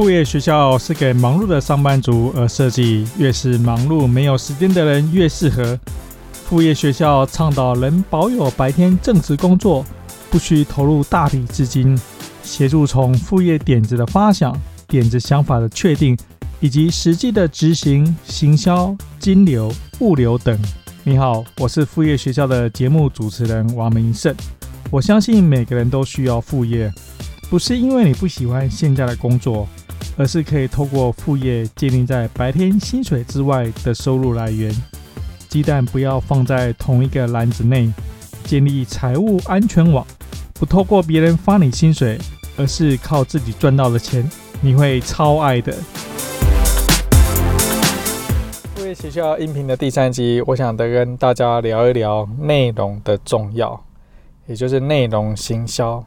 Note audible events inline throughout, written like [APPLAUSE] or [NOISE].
副业学校是给忙碌的上班族而设计，越是忙碌没有时间的人越适合。副业学校倡导能保有白天正职工作，不需投入大笔资金，协助从副业点子的发想、点子想法的确定，以及实际的执行、行销、金流、物流等。你好，我是副业学校的节目主持人王明胜。我相信每个人都需要副业，不是因为你不喜欢现在的工作。而是可以透过副业建立在白天薪水之外的收入来源。鸡蛋不要放在同一个篮子内，建立财务安全网。不透过别人发你薪水，而是靠自己赚到的钱，你会超爱的。副业学校音频的第三集，我想得跟大家聊一聊内容的重要，也就是内容行销。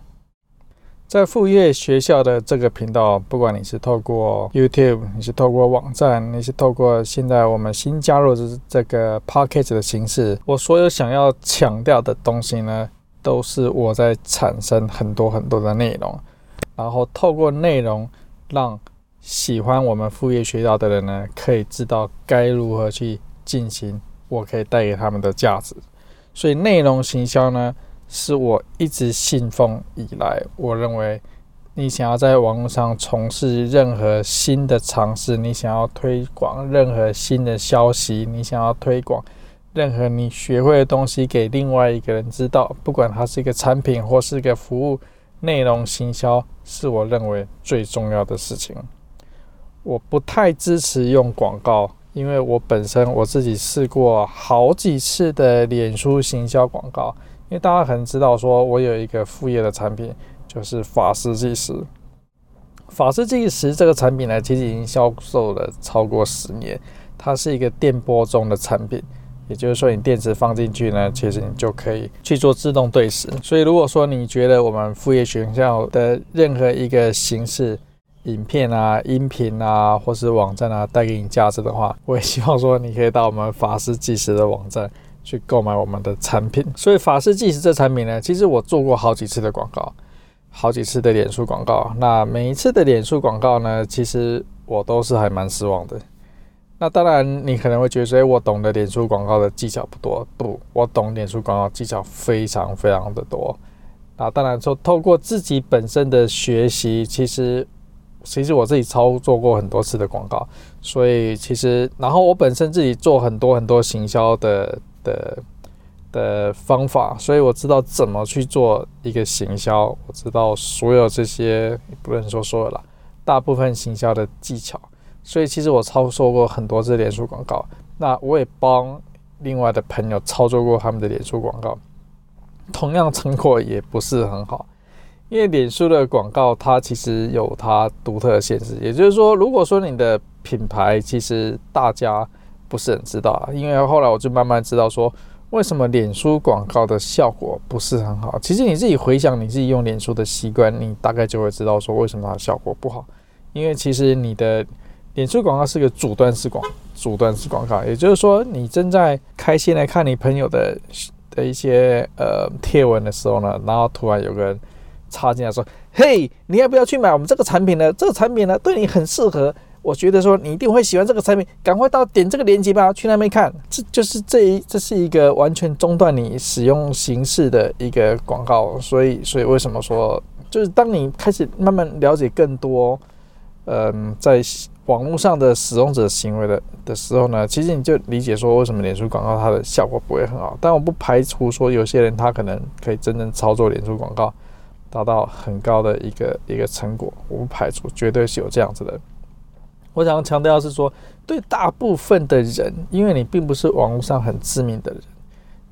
在副业学校的这个频道，不管你是透过 YouTube，你是透过网站，你是透过现在我们新加入的这个 Podcast 的形式，我所有想要强调的东西呢，都是我在产生很多很多的内容，然后透过内容让喜欢我们副业学校的人呢，可以知道该如何去进行，我可以带给他们的价值。所以内容行销呢，是我一直信奉以来，我认为你想要在网络上从事任何新的尝试，你想要推广任何新的消息，你想要推广任何你学会的东西给另外一个人知道，不管它是一个产品或是一个服务，内容行销是我认为最重要的事情。我不太支持用广告，因为我本身我自己试过好几次的脸书行销广告。因为大家可能知道，说我有一个副业的产品，就是法师计时。法师计时这个产品呢，其实已经销售了超过十年。它是一个电波中的产品，也就是说，你电池放进去呢，其实你就可以去做自动对时。所以，如果说你觉得我们副业学校的任何一个形式，影片啊、音频啊，或是网站啊，带给你价值的话，我也希望说你可以到我们法师计时的网站。去购买我们的产品，所以法师计时这产品呢，其实我做过好几次的广告，好几次的脸书广告。那每一次的脸书广告呢，其实我都是还蛮失望的。那当然，你可能会觉得说，我懂得脸书广告的技巧不多，不，我懂脸书广告技巧非常非常的多。那当然说，透过自己本身的学习，其实其实我自己操作过很多次的广告，所以其实，然后我本身自己做很多很多行销的。的的方法，所以我知道怎么去做一个行销，我知道所有这些，不能说所有了，大部分行销的技巧。所以其实我操作过很多次脸书广告，那我也帮另外的朋友操作过他们的脸书广告，同样成果也不是很好，因为脸书的广告它其实有它独特的限制，也就是说，如果说你的品牌其实大家。不是很知道啊，因为后来我就慢慢知道说，为什么脸书广告的效果不是很好。其实你自己回想你自己用脸书的习惯，你大概就会知道说为什么它效果不好。因为其实你的脸书广告是个阻断式广阻断式广告，也就是说你正在开心来看你朋友的的一些呃贴文的时候呢，然后突然有个人插进来说：“嘿，你要不要去买我们这个产品呢？这个产品呢对你很适合。”我觉得说你一定会喜欢这个产品，赶快到点这个链接吧，去那边看。这就是这一，这是一个完全中断你使用形式的一个广告。所以，所以为什么说，就是当你开始慢慢了解更多，嗯，在网络上的使用者行为的的时候呢，其实你就理解说为什么脸书广告它的效果不会很好。但我不排除说有些人他可能可以真正操作脸书广告，达到很高的一个一个成果。我不排除，绝对是有这样子的。我想强调的是说，对大部分的人，因为你并不是网络上很知名的人，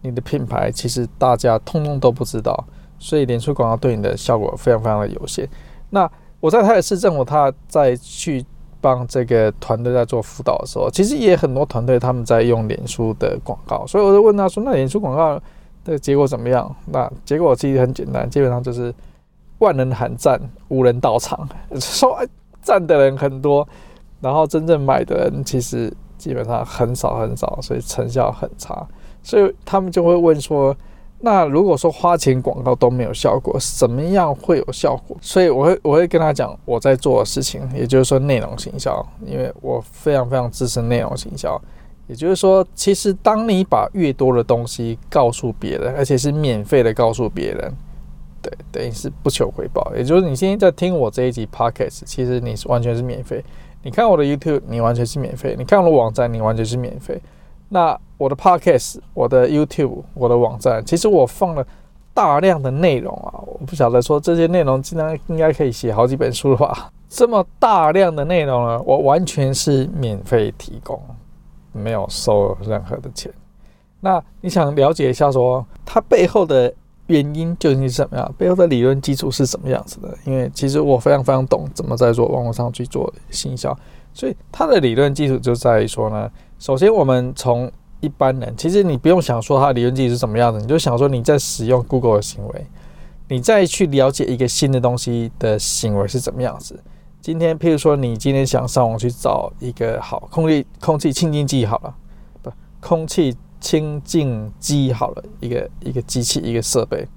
你的品牌其实大家通通都不知道，所以脸书广告对你的效果非常非常的有限。那我在台北市政府，他在去帮这个团队在做辅导的时候，其实也很多团队他们在用脸书的广告，所以我就问他说：“那脸书广告的结果怎么样？”那结果其实很简单，基本上就是万人喊赞，无人到场，[LAUGHS] 说赞的人很多。然后真正买的人其实基本上很少很少，所以成效很差。所以他们就会问说：“那如果说花钱广告都没有效果，什么样会有效果？所以我会我会跟他讲我在做的事情，也就是说内容行销，因为我非常非常支持内容行销。也就是说，其实当你把越多的东西告诉别人，而且是免费的告诉别人，对，等于是不求回报。也就是你现在在听我这一集 Podcast，其实你是完全是免费。你看我的 YouTube，你完全是免费；你看我的网站，你完全是免费。那我的 Podcast、我的 YouTube、我的网站，其实我放了大量的内容啊！我不晓得说这些内容，竟然应该可以写好几本书了吧？[LAUGHS] 这么大量的内容呢，我完全是免费提供，没有收任何的钱。那你想了解一下，说它背后的原因究竟是什么样？背后的理论基础是什么样子的？因为其实我非常非常懂怎么在做网络上去做行销，所以它的理论基础就在于说呢。首先，我们从一般人，其实你不用想说它的理论基础是什么样子，你就想说你在使用 Google 的行为，你再去了解一个新的东西的行为是怎么样子。今天，譬如说你今天想上网去找一个好空气空气清净剂好了，不，空气清净机好了，一个一个机器一个设备，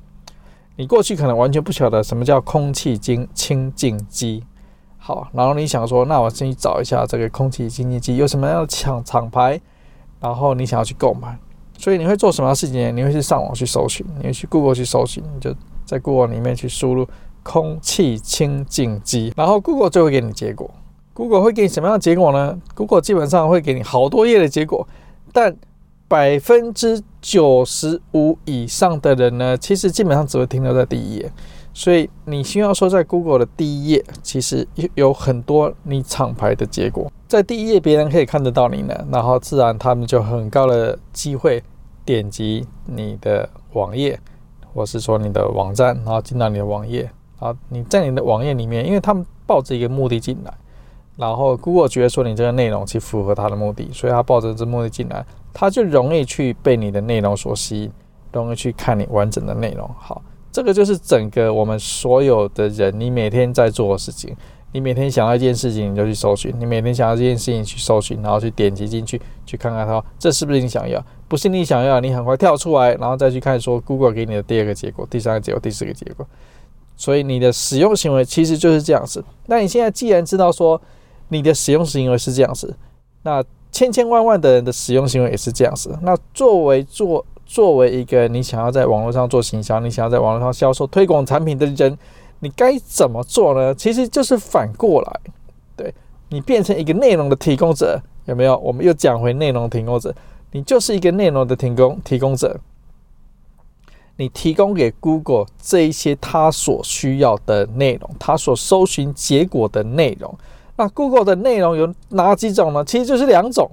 你过去可能完全不晓得什么叫空气清清净机。好，然后你想说，那我先去找一下这个空气清净机有什么样的厂厂牌，然后你想要去购买，所以你会做什么事情？你会去上网去搜寻，你会去 Google 去搜寻，你就在 Google 里面去输入空气清净机，然后 Google 就会给你结果。Google 会给你什么样的结果呢？Google 基本上会给你好多页的结果，但百分之九十五以上的人呢，其实基本上只会停留在第一页。所以你需要说，在 Google 的第一页，其实有很多你厂牌的结果，在第一页别人可以看得到你呢，然后自然他们就很高的机会点击你的网页，或是说你的网站，然后进到你的网页，啊，你在你的网页里面，因为他们抱着一个目的进来，然后 Google 觉得说你这个内容其实符合他的目的，所以他抱着这目的进来，他就容易去被你的内容所吸引，容易去看你完整的内容，好。这个就是整个我们所有的人，你每天在做的事情。你每天想要一件事情，你就去搜寻；你每天想要这件事情去搜寻，然后去点击进去，去看看它，这是不是你想要？不是你想要，你很快跳出来，然后再去看说 Google 给你的第二个结果、第三个结果、第四个结果。所以你的使用行为其实就是这样子。那你现在既然知道说你的使用行为是这样子，那千千万万的人的使用行为也是这样子。那作为做作为一个你想要在网络上做行销，你想要在网络上销售推广产品的人，你该怎么做呢？其实就是反过来，对，你变成一个内容的提供者，有没有？我们又讲回内容提供者，你就是一个内容的提供提供者，你提供给 Google 这一些他所需要的内容，他所搜寻结果的内容。那 Google 的内容有哪几种呢？其实就是两种，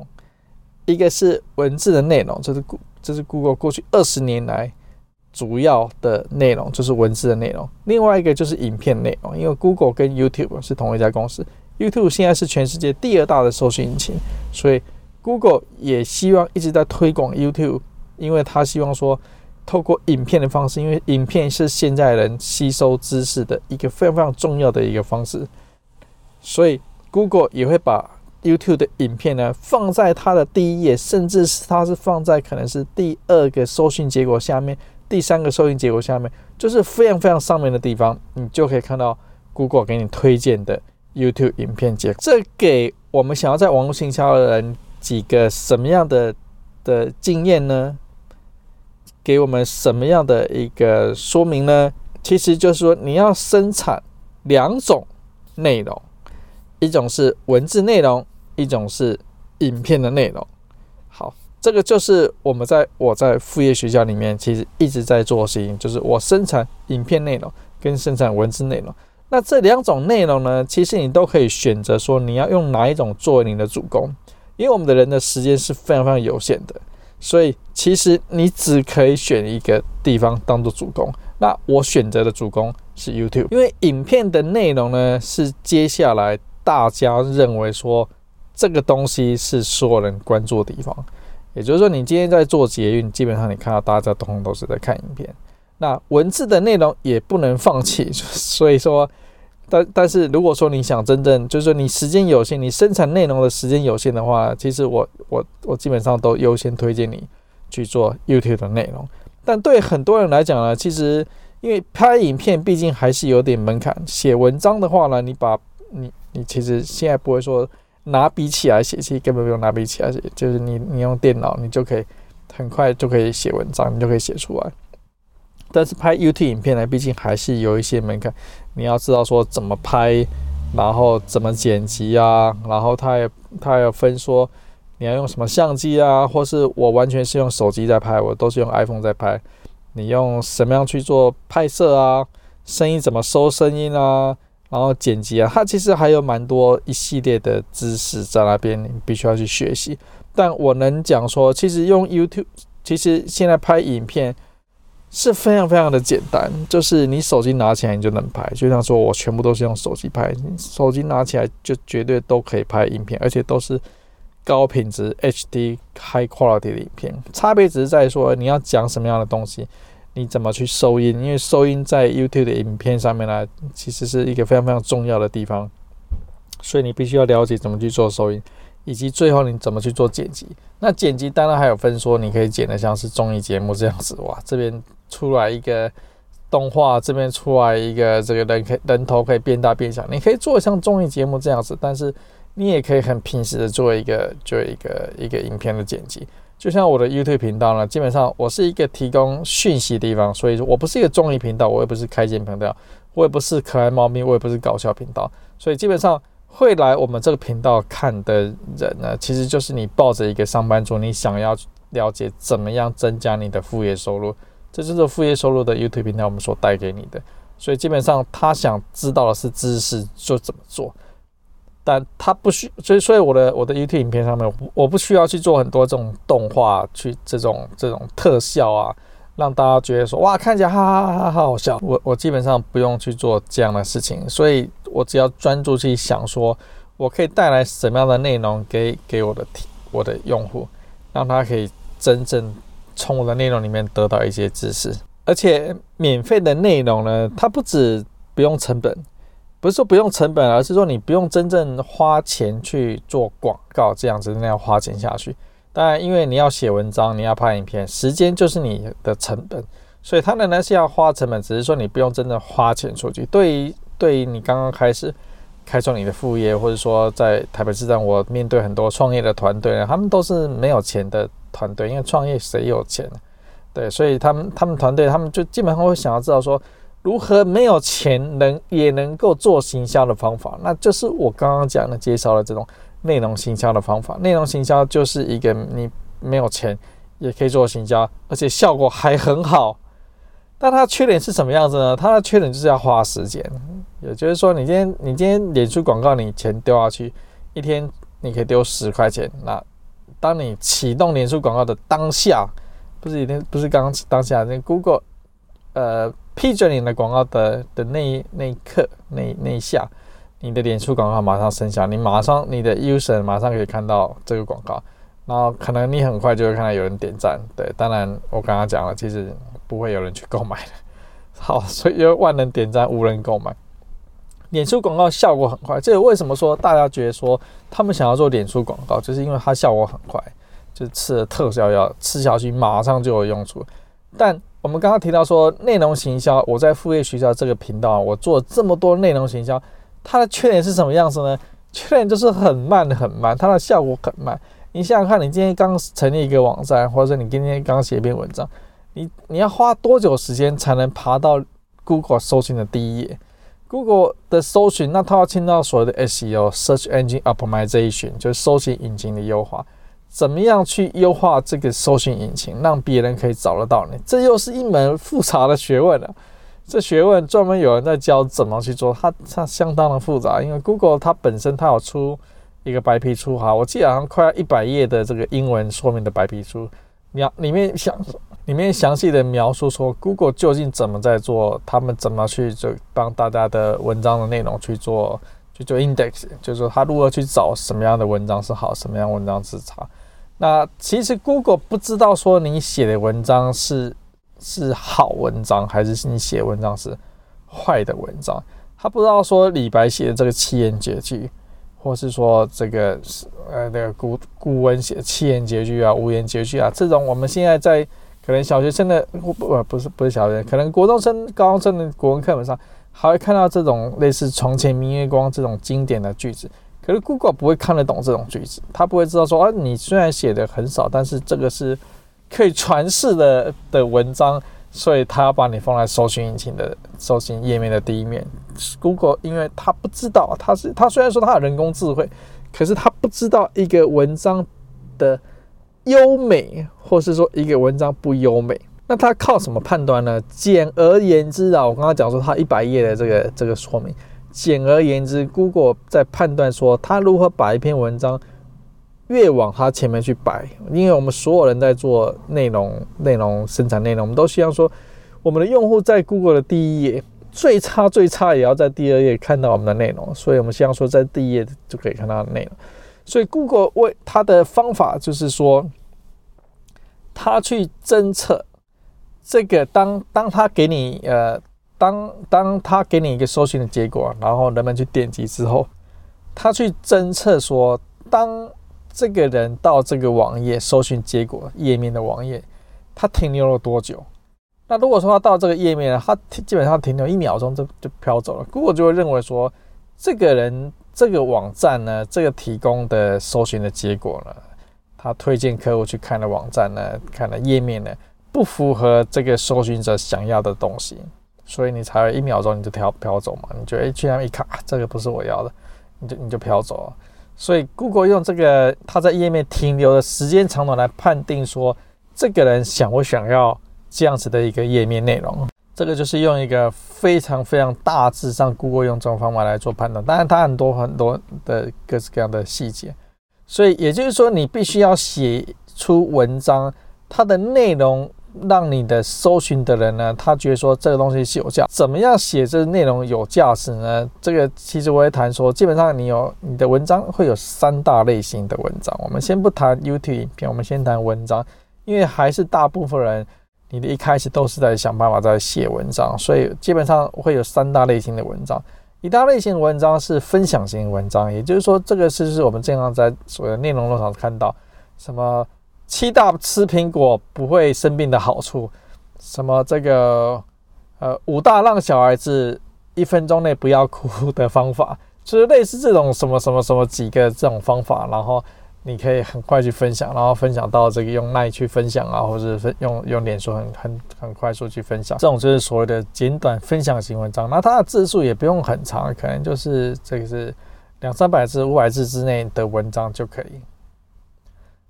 一个是文字的内容，就是这是 Google 过去二十年来主要的内容，就是文字的内容。另外一个就是影片内容，因为 Google 跟 YouTube 是同一家公司，YouTube 现在是全世界第二大的搜寻引擎，所以 Google 也希望一直在推广 YouTube，因为他希望说透过影片的方式，因为影片是现在人吸收知识的一个非常非常重要的一个方式，所以 Google 也会把。YouTube 的影片呢，放在它的第一页，甚至是它是放在可能是第二个搜寻结果下面，第三个搜寻结果下面，就是非常非常上面的地方，你就可以看到 Google 给你推荐的 YouTube 影片结果。这给我们想要在网络营销的人几个什么样的的经验呢？给我们什么样的一个说明呢？其实就是说，你要生产两种内容，一种是文字内容。一种是影片的内容，好，这个就是我们在我在副业学校里面其实一直在做的事情，就是我生产影片内容跟生产文字内容。那这两种内容呢，其实你都可以选择说你要用哪一种作为你的主攻，因为我们的人的时间是非常非常有限的，所以其实你只可以选一个地方当做主攻。那我选择的主攻是 YouTube，因为影片的内容呢是接下来大家认为说。这个东西是所有人关注的地方，也就是说，你今天在做捷运，基本上你看到大家通通都是在看影片。那文字的内容也不能放弃，[LAUGHS] 所以说，但但是如果说你想真正就是说你时间有限，你生产内容的时间有限的话，其实我我我基本上都优先推荐你去做 YouTube 的内容。但对很多人来讲呢，其实因为拍影片毕竟还是有点门槛。写文章的话呢，你把你你其实现在不会说拿笔起来写，其实根本不用拿笔起来写，就是你你用电脑，你就可以很快就可以写文章，你就可以写出来。但是拍 U T 影片呢，毕竟还是有一些门槛，你要知道说怎么拍，然后怎么剪辑啊，然后它也它也分说。你要用什么相机啊？或是我完全是用手机在拍，我都是用 iPhone 在拍。你用什么样去做拍摄啊？声音怎么收声音啊？然后剪辑啊，它其实还有蛮多一系列的知识在那边，你必须要去学习。但我能讲说，其实用 YouTube，其实现在拍影片是非常非常的简单，就是你手机拿起来你就能拍。就像说我全部都是用手机拍，手机拿起来就绝对都可以拍影片，而且都是。高品质 HD High Quality 的影片，差别只是在说你要讲什么样的东西，你怎么去收音，因为收音在 YouTube 的影片上面呢，其实是一个非常非常重要的地方，所以你必须要了解怎么去做收音，以及最后你怎么去做剪辑。那剪辑当然还有分说，你可以剪的像是综艺节目这样子，哇，这边出来一个动画，这边出来一个这个人可以人头可以变大变小，你可以做像综艺节目这样子，但是。你也可以很平时的做一个，做一个一个影片的剪辑，就像我的 YouTube 频道呢，基本上我是一个提供讯息的地方，所以说我不是一个综艺频道，我也不是开心频道，我也不是可爱猫咪，我也不是搞笑频道，所以基本上会来我们这个频道看的人呢，其实就是你抱着一个上班族，你想要了解怎么样增加你的副业收入，这就是副业收入的 YouTube 频道我们所带给你的，所以基本上他想知道的是知识就怎么做。但他不需，所以所以我的我的 YouTube 影片上面，我不需要去做很多这种动画，去这种这种特效啊，让大家觉得说哇，看起来哈哈哈哈好好笑。我我基本上不用去做这样的事情，所以我只要专注去想说，我可以带来什么样的内容给给我的我的用户，让他可以真正从我的内容里面得到一些知识，而且免费的内容呢，它不止不用成本。不是说不用成本，而是说你不用真正花钱去做广告，这样子那样花钱下去。当然，因为你要写文章，你要拍影片，时间就是你的成本，所以它仍然是要花成本，只是说你不用真正花钱出去。对于对于你刚刚开始开创你的副业，或者说在台北市站，我面对很多创业的团队，他们都是没有钱的团队，因为创业谁有钱？对，所以他们他们团队他们就基本上会想要知道说。如何没有钱能也能够做行销的方法？那就是我刚刚讲的介绍的这种内容行销的方法。内容行销就是一个你没有钱也可以做行销，而且效果还很好。但它缺点是什么样子呢？它的缺点就是要花时间。也就是说，你今天你今天脸书广告，你钱丢下去，一天你可以丢十块钱。那当你启动脸书广告的当下，不是一天，不是刚刚当下，那 Google 呃。批准你的广告的的那一那一刻那那一下，你的脸书广告马上生效，你马上你的 user 马上可以看到这个广告，然后可能你很快就会看到有人点赞。对，当然我刚刚讲了，其实不会有人去购买的。好，所以有万能点赞无人购买，[LAUGHS] 脸书广告效果很快。这个为什么说大家觉得说他们想要做脸书广告，就是因为它效果很快，就吃了特效药吃下去马上就有用处，但。我们刚刚提到说内容行销，我在副业学校这个频道，我做这么多内容行销，它的缺点是什么样子呢？缺点就是很慢很慢，它的效果很慢。你想想看，你今天刚成立一个网站，或者说你今天刚写一篇文章，你你要花多久时间才能爬到 Google 搜寻的第一页？Google 的搜寻，那它要进到所谓的 SEO（Search Engine Optimization），就是搜寻引擎的优化。怎么样去优化这个搜寻引擎，让别人可以找得到你？这又是一门复杂的学问了啊。[LAUGHS] 这学问专门有人在教怎么去做，它它相当的复杂。因为 Google 它本身它有出一个白皮书哈，我记得好像快要一百页的这个英文说明的白皮书，描里面详里面详细的描述说 Google 究竟怎么在做，他们怎么去就帮大家的文章的内容去做去做 index，就是说他如何去找什么样的文章是好，什么样文章是差。那其实 Google 不知道说你写的文章是是好文章，还是你写文章是坏的文章。他不知道说李白写的这个七言绝句，或是说这个呃那个古古文写的七言绝句啊、五言绝句啊，这种我们现在在可能小学生的不不不是不是小学生，可能国中生、高中生的国文课本上还会看到这种类似“床前明月光”这种经典的句子。可是 Google 不会看得懂这种句子，他不会知道说啊，你虽然写的很少，但是这个是可以传世的的文章，所以他要把你放在搜寻引擎的搜寻页面的第一面。Google 因为他不知道，他是他虽然说他有人工智慧，可是他不知道一个文章的优美，或是说一个文章不优美，那他靠什么判断呢？简而言之啊，我刚刚讲说他一百页的这个这个说明。简而言之，Google 在判断说他如何把一篇文章越往他前面去摆，因为我们所有人在做内容、内容生产内容，我们都希望说我们的用户在 Google 的第一页，最差最差也要在第二页看到我们的内容，所以我们希望说在第一页就可以看到内容。所以 Google 为它的方法就是说，他去侦测这个当当他给你呃。当当他给你一个搜寻的结果，然后人们去点击之后，他去侦测说，当这个人到这个网页搜寻结果页面的网页，他停留了多久？那如果说他到这个页面，他基本上停留一秒钟就就飘走了，Google 就会认为说，这个人这个网站呢，这个提供的搜寻的结果呢，他推荐客户去看的网站呢，看的页面呢，不符合这个搜寻者想要的东西。所以你才会一秒钟你就飘飘走嘛？你觉得哎，去那一卡，这个不是我要的，你就你就飘走了。所以 Google 用这个它在页面停留的时间长短来判定说，这个人想不想要这样子的一个页面内容。这个就是用一个非常非常大致上 Google 用这种方法来做判断。当然它很多很多的各式各样的细节。所以也就是说，你必须要写出文章，它的内容。让你的搜寻的人呢，他觉得说这个东西是有价。怎么样写这个内容有价值呢？这个其实我会谈说，基本上你有你的文章会有三大类型的文章。我们先不谈 YouTube 影片，我们先谈文章，因为还是大部分人，你的一开始都是在想办法在写文章，所以基本上会有三大类型的文章。一大类型的文章是分享型文章，也就是说，这个是是我们经常在所谓的内容路上看到什么。七大吃苹果不会生病的好处，什么这个呃五大让小孩子一分钟内不要哭的方法，就是类似这种什么什么什么几个这种方法，然后你可以很快去分享，然后分享到这个用耐去分享啊，或者分用用脸书很很很快速去分享，这种就是所谓的简短分享型文章。那它的字数也不用很长，可能就是这个是两三百字、五百字之内的文章就可以。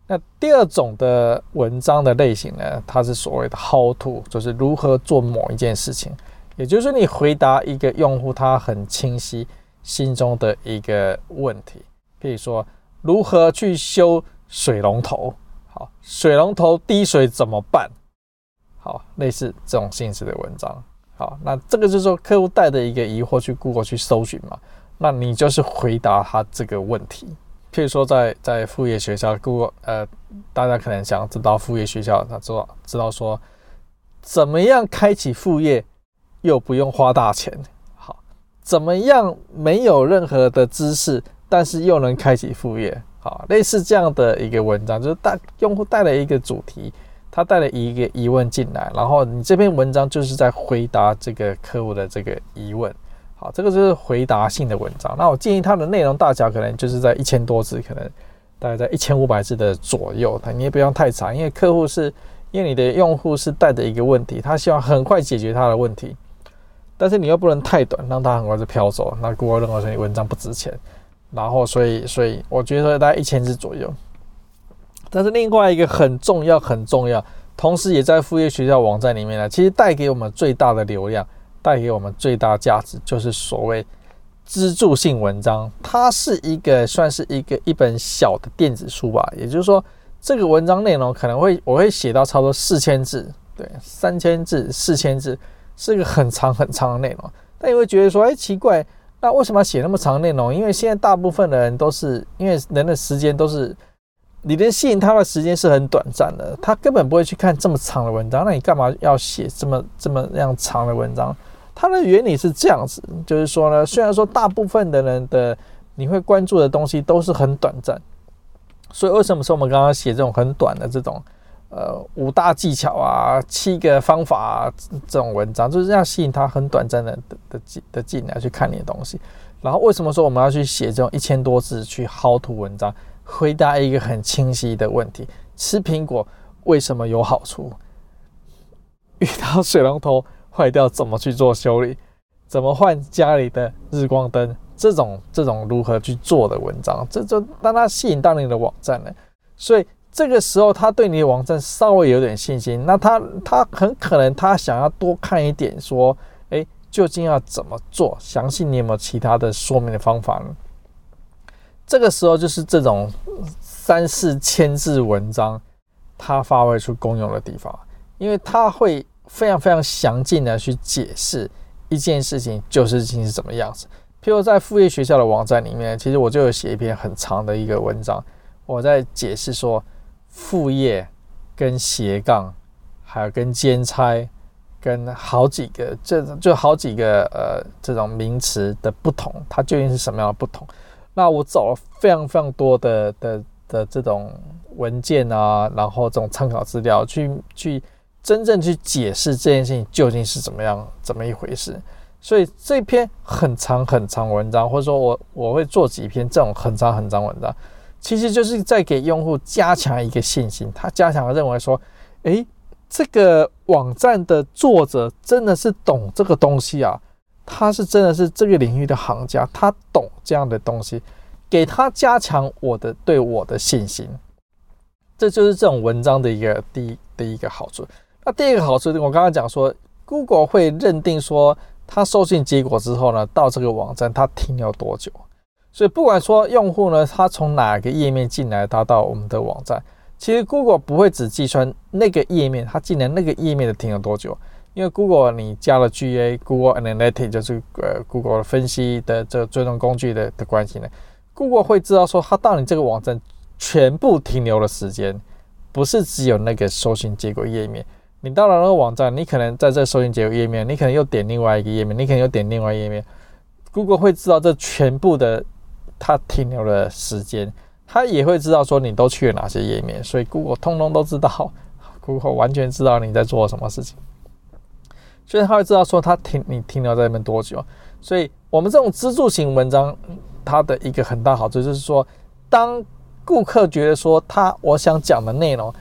那第二种的文章的类型呢，它是所谓的 How to，就是如何做某一件事情，也就是你回答一个用户他很清晰心中的一个问题，比如说如何去修水龙头，好，水龙头滴水怎么办？好，类似这种性质的文章，好，那这个就是说客户带着一个疑惑去 Google 去搜寻嘛，那你就是回答他这个问题。譬如说在，在副业学校顾呃，大家可能想知道副业学校，他知道知道说，怎么样开启副业又不用花大钱，好，怎么样没有任何的知识，但是又能开启副业，好，类似这样的一个文章，就是带用户带了一个主题，他带了一个疑问进来，然后你这篇文章就是在回答这个客户的这个疑问。好，这个就是回答性的文章。那我建议它的内容大小可能就是在一千多字，可能大概在一千五百字的左右。你也不用太长，因为客户是，因为你的用户是带着一个问题，他希望很快解决他的问题，但是你又不能太短，让他很快就飘走。那 Google 认为说你文章不值钱，然后所以所以我觉得大概一千字左右。但是另外一个很重要很重要，同时也在副业学校网站里面呢，其实带给我们最大的流量。带给我们最大价值就是所谓支柱性文章，它是一个算是一个一本小的电子书吧。也就是说，这个文章内容可能会我会写到差不多四千字，对，三千字、四千字是一个很长很长的内容。但你会觉得说，哎，奇怪，那为什么要写那么长的内容？因为现在大部分的人都是因为人的时间都是，你能吸引他的时间是很短暂的，他根本不会去看这么长的文章。那你干嘛要写这么这么样长的文章？它的原理是这样子，就是说呢，虽然说大部分的人的你会关注的东西都是很短暂，所以为什么说我们刚刚写这种很短的这种呃五大技巧啊、七个方法啊这种文章，就是这样吸引他很短暂的的的的进来去看你的东西。然后为什么说我们要去写这种一千多字去薅图文章，回答一个很清晰的问题：吃苹果为什么有好处？[LAUGHS] 遇到水龙头坏掉怎么去做修理？怎么换家里的日光灯？这种这种如何去做的文章，这就让他吸引到你的网站了。所以这个时候他对你的网站稍微有点信心，那他他很可能他想要多看一点，说，哎，究竟要怎么做？详细你有没有其他的说明的方法呢？这个时候就是这种三四千字文章，它发挥出功用的地方，因为它会非常非常详尽的去解释一件事情就是情是怎么样子。譬如在副业学校的网站里面，其实我就有写一篇很长的一个文章，我在解释说副业跟斜杠，还有跟兼差，跟好几个这就好几个呃这种名词的不同，它究竟是什么样的不同？那我找了非常非常多的的的这种文件啊，然后这种参考资料去去真正去解释这件事情究竟是怎么样怎么一回事。所以这篇很长很长文章，或者说我我会做几篇这种很长很长文章，其实就是在给用户加强一个信心。他加强认为说，诶，这个网站的作者真的是懂这个东西啊，他是真的是这个领域的行家，他懂这样的东西，给他加强我的对我的信心。这就是这种文章的一个第一的一个好处。那第二个好处，我刚刚讲说，Google 会认定说。它收信结果之后呢，到这个网站它停留多久？所以不管说用户呢，他从哪个页面进来，他到我们的网站，其实 Google 不会只计算那个页面，他进来那个页面的停留多久，因为 Google 你加了 GA，Google Analytics 就是呃 Google 分析的这个追踪工具的的关系呢，Google 会知道说他到你这个网站全部停留的时间，不是只有那个收信结果页面。你到了那个网站，你可能在这收信结果页面，你可能又点另外一个页面，你可能又点另外页面。Google 会知道这全部的它停留的时间，它也会知道说你都去了哪些页面，所以 Google 通通都知道，[LAUGHS] Google 完全知道你在做什么事情，所以它会知道说它停你停留在那边多久。所以我们这种支柱型文章，它的一个很大好处就是说，当顾客觉得说他我想讲的内容。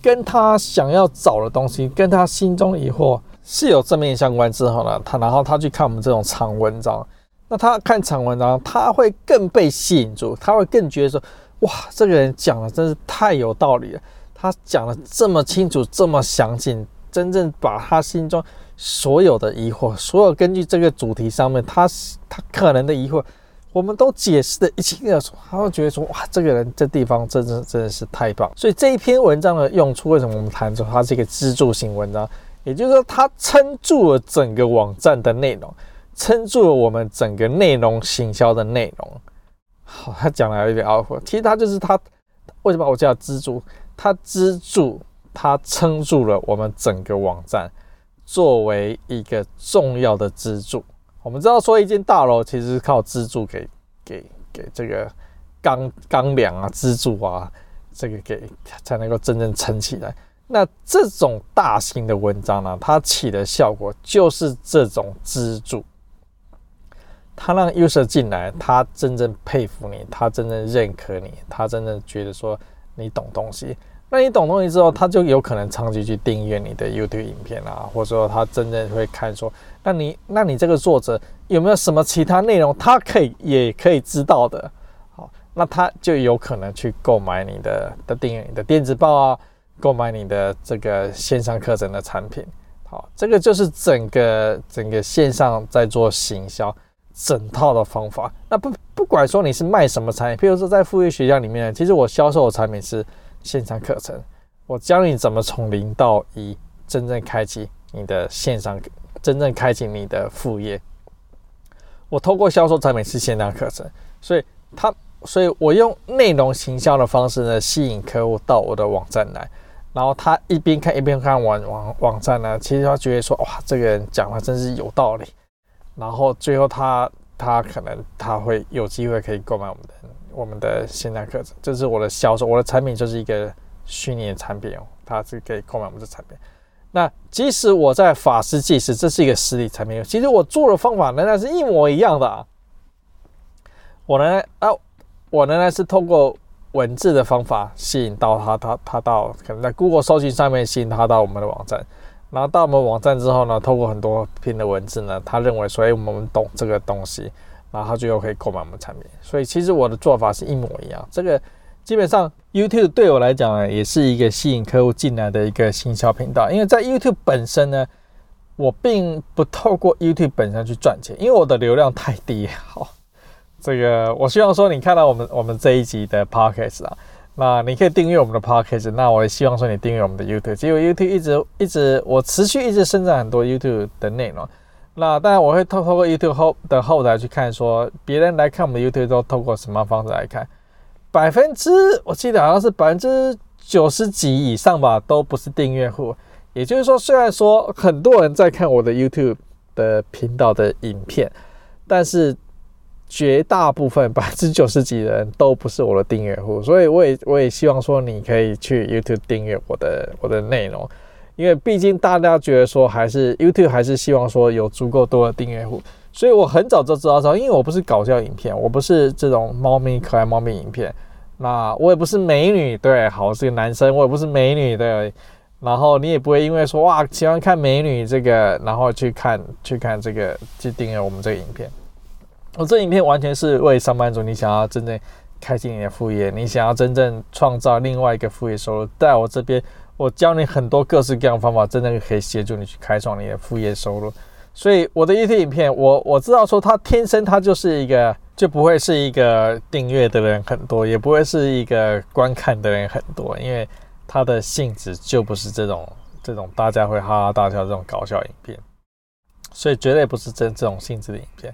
跟他想要找的东西，跟他心中疑惑是有正面相关之后呢，他然后他去看我们这种长文章，那他看长文章，他会更被吸引住，他会更觉得说，哇，这个人讲的真是太有道理了，他讲的这么清楚，这么详尽，真正把他心中所有的疑惑，所有根据这个主题上面他他可能的疑惑。我们都解释的一清二楚，他会觉得说：“哇，这个人这地方真的真的是太棒。”所以这一篇文章的用处，为什么我们谈说它是一个支柱型文章？也就是说，它撑住了整个网站的内容，撑住了我们整个内容行销的内容。好，他讲的有点拗口，其实它就是它为什么我叫支柱？它支柱，它撑住了我们整个网站，作为一个重要的支柱。我们知道说一间大楼其实是靠支柱给给给这个钢钢梁啊、支柱啊，这个给才能够真正撑起来。那这种大型的文章呢，它起的效果就是这种支柱，它让 user 进来，他真正佩服你，他真正认可你，他真正觉得说你懂东西。那你懂东西之后，他就有可能长期去订阅你的 YouTube 影片啊，或者说他真正会看说，那你那你这个作者有没有什么其他内容，他可以也可以知道的，好，那他就有可能去购买你的的订阅你的电子报啊，购买你的这个线上课程的产品，好，这个就是整个整个线上在做行销整套的方法。那不不管说你是卖什么产品，譬如说在副业学校里面，其实我销售的产品是。线上课程，我教你怎么从零到一真正开启你的线上，真正开启你的副业。我透过销售产品是线上课程，所以他，所以我用内容行销的方式呢，吸引客户到我的网站来，然后他一边看一边看网网网站呢，其实他觉得说，哇，这个人讲的真是有道理，然后最后他他可能他会有机会可以购买我们的。我们的线上课程，这是我的销售，我的产品就是一个虚拟的产品哦，他是可以购买我们的产品。那即使我在法师计时，这是一个实体产品，其实我做的方法仍然是一模一样的啊。我呢啊，我仍然是通过文字的方法吸引到他，他他到可能在 Google 搜寻上面吸引他到我们的网站，然后到我们网站之后呢，透过很多篇的文字呢，他认为所以，我们懂这个东西，然后他最后可以购买我们产品。所以其实我的做法是一模一样，这个。基本上，YouTube 对我来讲呢，也是一个吸引客户进来的一个行销频道。因为在 YouTube 本身呢，我并不透过 YouTube 本身去赚钱，因为我的流量太低。好，这个我希望说，你看到我们我们这一集的 Podcast 啊，那你可以订阅我们的 Podcast。那我也希望说，你订阅我们的 YouTube。结果 YouTube 一直一直，我持续一直生产很多 YouTube 的内容。那当然，我会透透过 YouTube 后的后台去看，说别人来看我们的 YouTube 都透过什么方式来看。百分之我记得好像是百分之九十几以上吧，都不是订阅户。也就是说，虽然说很多人在看我的 YouTube 的频道的影片，但是绝大部分 [LAUGHS] 百分之九十几的人都不是我的订阅户。所以我也我也希望说，你可以去 YouTube 订阅我的我的内容，因为毕竟大家觉得说，还是 YouTube 还是希望说有足够多的订阅户。所以我很早就知道说，因为我不是搞笑影片，我不是这种猫咪可爱猫咪影片，那我也不是美女，对，好，我是个男生，我也不是美女，对，然后你也不会因为说哇喜欢看美女这个，然后去看去看这个去订阅我们这个影片。我这影片完全是为上班族，你想要真正开心你的副业，你想要真正创造另外一个副业收入，在我这边，我教你很多各式各样的方法，真的可以协助你去开创你的副业收入。所以我的 et 影片，我我知道说它天生它就是一个，就不会是一个订阅的人很多，也不会是一个观看的人很多，因为它的性质就不是这种这种大家会哈哈大笑这种搞笑影片，所以绝对不是这这种性质的影片。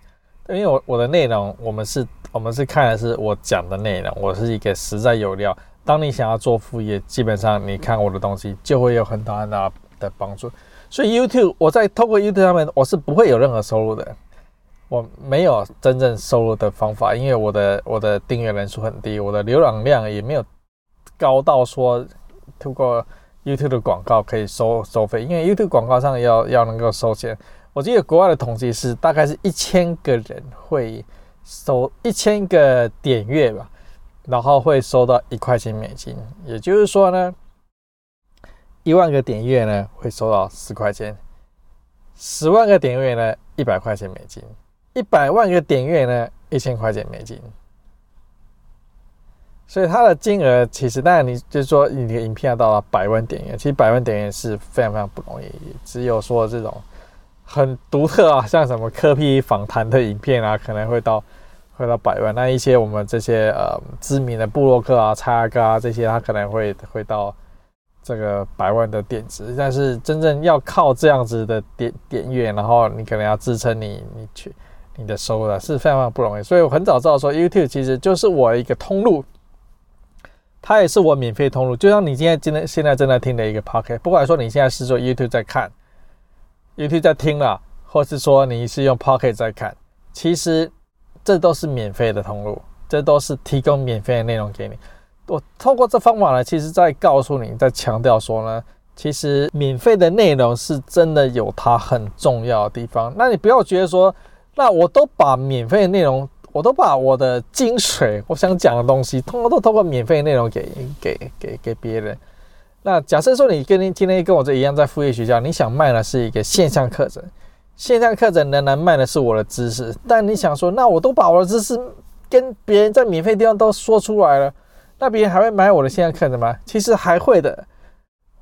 因为我我的内容，我们是我们是看的是我讲的内容，我是一个实在有料。当你想要做副业，基本上你看我的东西就会有很大很大的帮助。所以 YouTube，我在透过 YouTube 上面，我是不会有任何收入的。我没有真正收入的方法，因为我的我的订阅人数很低，我的浏览量也没有高到说透过 YouTube 的广告可以收收费。因为 YouTube 广告上要要能够收钱，我记得国外的统计是大概是一千个人会收一千个点阅吧，然后会收到一块钱美金。也就是说呢。一万个点阅呢，会收到十块钱；十万个点阅呢，一百块钱美金；一百万个点阅呢，一千块钱美金。所以它的金额其实，当然你就是说你的影片要到了百万点阅，其实百万点阅是非常非常不容易。只有说这种很独特啊，像什么科 P 访谈的影片啊，可能会到会到百万。那一些我们这些呃知名的布洛克啊、蔡阿哥啊这些，他可能会会到。这个百万的点值，但是真正要靠这样子的点点阅，然后你可能要支撑你你去你的收入是非常非常不容易。所以我很早知道说，YouTube 其实就是我一个通路，它也是我免费通路。就像你今天今天现在正在听的一个 Pocket，不管说你现在是做 YouTube 在看，YouTube 在听了，或是说你是用 Pocket 在看，其实这都是免费的通路，这都是提供免费的内容给你。我透过这方法呢，其实在告诉你，在强调说呢，其实免费的内容是真的有它很重要的地方。那你不要觉得说，那我都把免费的内容，我都把我的精髓，我想讲的东西，通通都透过免费的内容给给给给别人。那假设说你跟今天跟我这一样在副业学校，你想卖的是一个线上课程，线上课程仍然卖的是我的知识，但你想说，那我都把我的知识跟别人在免费地方都说出来了。那别人还会买我的线上课程吗？其实还会的，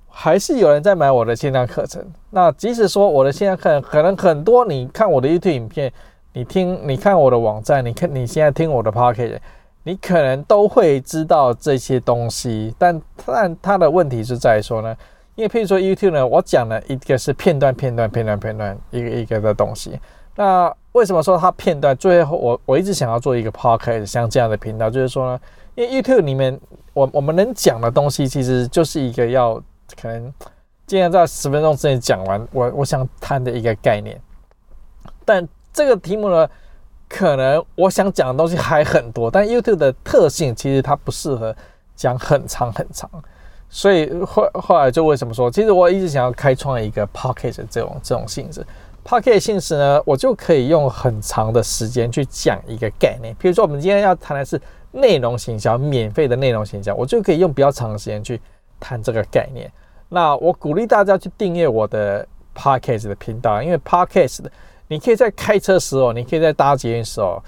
还是有人在买我的线上课程。那即使说我的线上课程可能很多，你看我的 YouTube 影片，你听，你看我的网站，你看你现在听我的 Podcast，你可能都会知道这些东西。但但它的问题是在说呢，因为譬如说 YouTube 呢，我讲了一个是片段、片段、片段、片段，一个一个的东西。那为什么说它片段？最后我我一直想要做一个 Podcast 像这样的频道，就是说呢。因为 YouTube 里面，我我们能讲的东西，其实就是一个要可能尽量在十分钟之内讲完我我想谈的一个概念。但这个题目呢，可能我想讲的东西还很多，但 YouTube 的特性其实它不适合讲很长很长，所以后后来就为什么说，其实我一直想要开创一个 podcast 这种这种性质，podcast 性质呢，我就可以用很长的时间去讲一个概念。比如说，我们今天要谈的是内容行销，免费的内容行销，我就可以用比较长的时间去谈这个概念。那我鼓励大家去订阅我的 podcast 的频道，因为 podcast 的你可以在开车时候，你可以在搭捷运时候。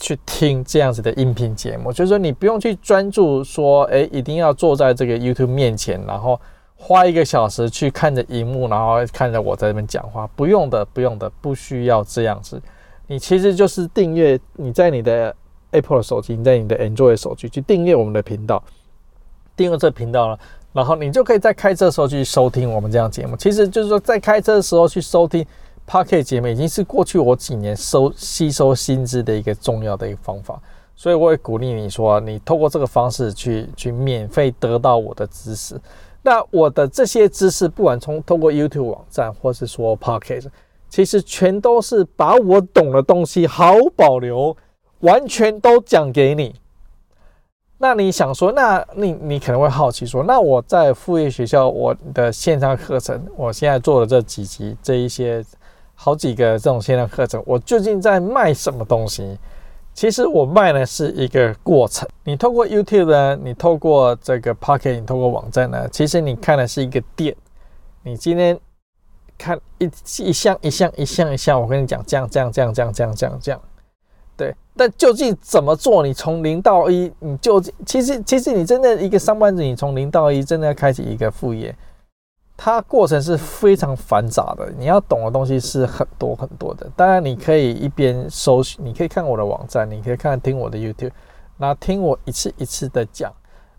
去听这样子的音频节目，就是说你不用去专注说，哎，一定要坐在这个 YouTube 面前，然后花一个小时去看着荧幕，然后看着我在这边讲话，不用的，不用的，不需要这样子。你其实就是订阅，你在你的 Apple 手机，你在你的 Android 手机去订阅我们的频道，订阅这频道了，然后你就可以在开车的时候去收听我们这样节目。其实就是说，在开车的时候去收听。Podcast 节目已经是过去我几年收吸收薪资的一个重要的一个方法，所以我也鼓励你说，你透过这个方式去去免费得到我的知识。那我的这些知识，不管从透过 YouTube 网站，或是说 Podcast，其实全都是把我懂的东西好保留，完全都讲给你。那你想说，那你你可能会好奇说，那我在副业学校我的线上课程，我现在做的这几集这一些。好几个这种线上课程，我究竟在卖什么东西？其实我卖的是一个过程。你透过 YouTube 呢，你透过这个 Pocket，你透过网站呢，其实你看的是一个店。你今天看一一项一项一项一项，我跟你讲，这样这样这样这样这样这样这样，对。但究竟怎么做？你从零到一，你究竟其实其实你真的一个上班族，你从零到一，真的要开启一个副业。它过程是非常繁杂的，你要懂的东西是很多很多的。当然，你可以一边搜，你可以看我的网站，你可以看听我的 YouTube，那听我一次一次的讲，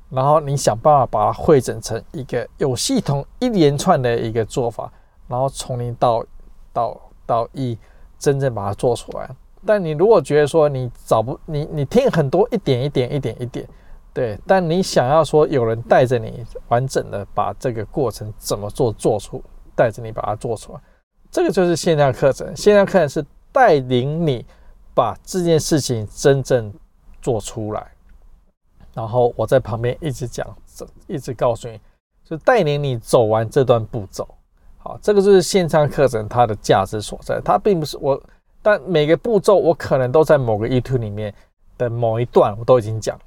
然后你想办法把它汇整成一个有系统、一连串的一个做法，然后从零到到到一，真正把它做出来。但你如果觉得说你找不你你听很多一点一点一点一点。对，但你想要说有人带着你完整的把这个过程怎么做做出，带着你把它做出来，这个就是线上课程。线上课程是带领你把这件事情真正做出来，然后我在旁边一直讲，一直告诉你，就带领你走完这段步骤。好，这个就是线上课程它的价值所在。它并不是我，但每个步骤我可能都在某个 YouTube 里面的某一段我都已经讲。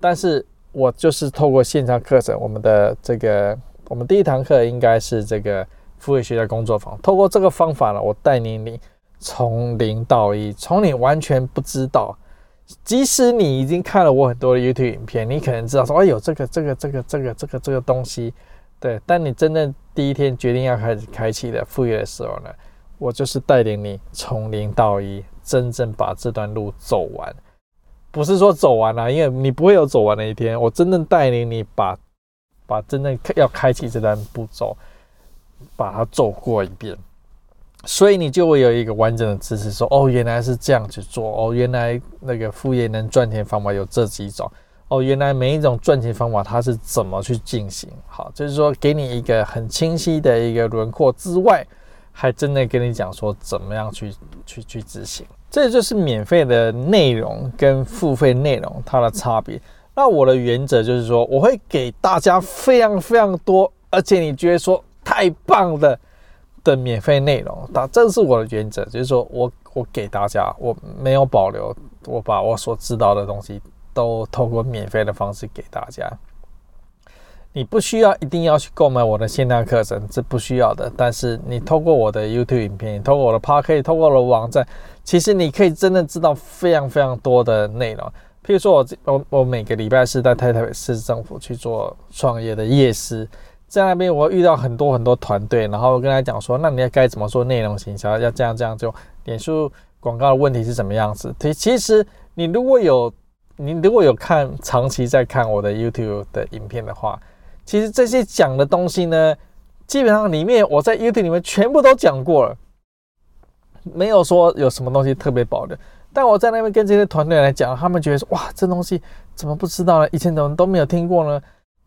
但是我就是透过线上课程，我们的这个，我们第一堂课应该是这个副业学校工作坊。透过这个方法呢，我带领你从零到一，从你完全不知道，即使你已经看了我很多的 YouTube 影片，你可能知道说，哎呦，这个这个这个这个这个这个东西，对。但你真正第一天决定要开始开启的副业的时候呢，我就是带领你从零到一，真正把这段路走完。不是说走完了，因为你不会有走完的一天。我真正带领你把把真正要开启这段步骤，把它走过一遍，所以你就会有一个完整的知识，说哦，原来是这样去做，哦，原来那个副业能赚钱方法有这几种，哦，原来每一种赚钱方法它是怎么去进行。好，就是说给你一个很清晰的一个轮廓之外，还真的跟你讲说怎么样去去去执行。这就是免费的内容跟付费内容它的差别。那我的原则就是说，我会给大家非常非常多，而且你觉得说太棒的的免费内容。那这是我的原则，就是说我我给大家，我没有保留，我把我所知道的东西都透过免费的方式给大家。你不需要一定要去购买我的线上课程，是不需要的。但是你透过我的 YouTube 影片，透过我的 Podcast，透过我的网站，其实你可以真的知道非常非常多的内容。譬如说我我我每个礼拜是在台北市政府去做创业的夜师，在那边我遇到很多很多团队，然后我跟他讲说，那你要该怎么做内容行销？要这样这样做，脸书广告的问题是什么样子？其其实你如果有你如果有看长期在看我的 YouTube 的影片的话。其实这些讲的东西呢，基本上里面我在 YouTube 里面全部都讲过了，没有说有什么东西特别保留。但我在那边跟这些团队来讲，他们觉得说哇，这东西怎么不知道呢？以前怎么都没有听过呢？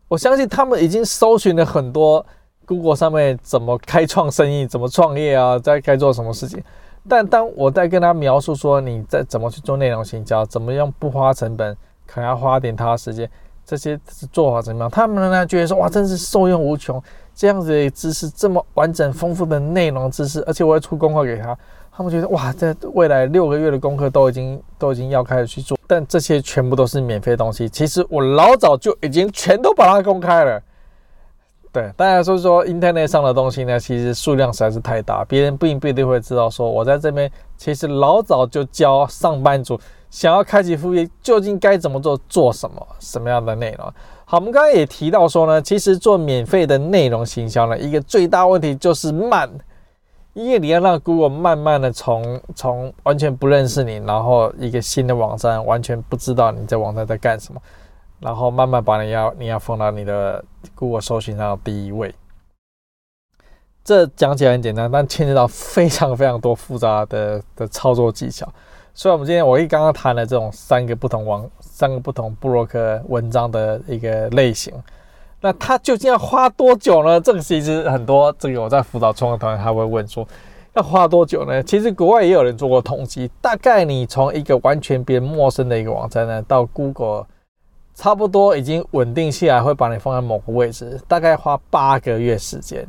我相信他们已经搜寻了很多 Google 上面怎么开创生意、怎么创业啊，在该做什么事情。但当我在跟他描述说你在怎么去做内容行销，怎么样不花成本，可能要花点他的时间。这些做法怎么样？他们呢觉得说哇，真是受用无穷，这样子的知识这么完整丰富的内容知识，而且我要出功课给他，他们觉得哇，这未来六个月的功课都已经都已经要开始去做，但这些全部都是免费东西，其实我老早就已经全都把它公开了。对，大家说说 Internet 上的东西呢，其实数量实在是太大，别人并不一定会知道。说我在这边其实老早就教上班族想要开启副业究竟该怎么做，做什么，什么样的内容。好，我们刚刚也提到说呢，其实做免费的内容行销呢，一个最大问题就是慢，因为你要让 Google 慢慢的从从完全不认识你，然后一个新的网站完全不知道你这网站在干什么。然后慢慢把你要你要放到你的 Google 搜寻上第一位，这讲起来很简单，但牵扯到非常非常多复杂的的操作技巧。所以，我们今天我一刚刚谈了这种三个不同网、三个不同部落格文章的一个类型，那它究竟要花多久呢？这个其实很多这个我在辅导创业团，他会问说要花多久呢？其实国外也有人做过统计，大概你从一个完全别陌生的一个网站呢，到 Google。差不多已经稳定下来，会把你放在某个位置，大概花八个月时间。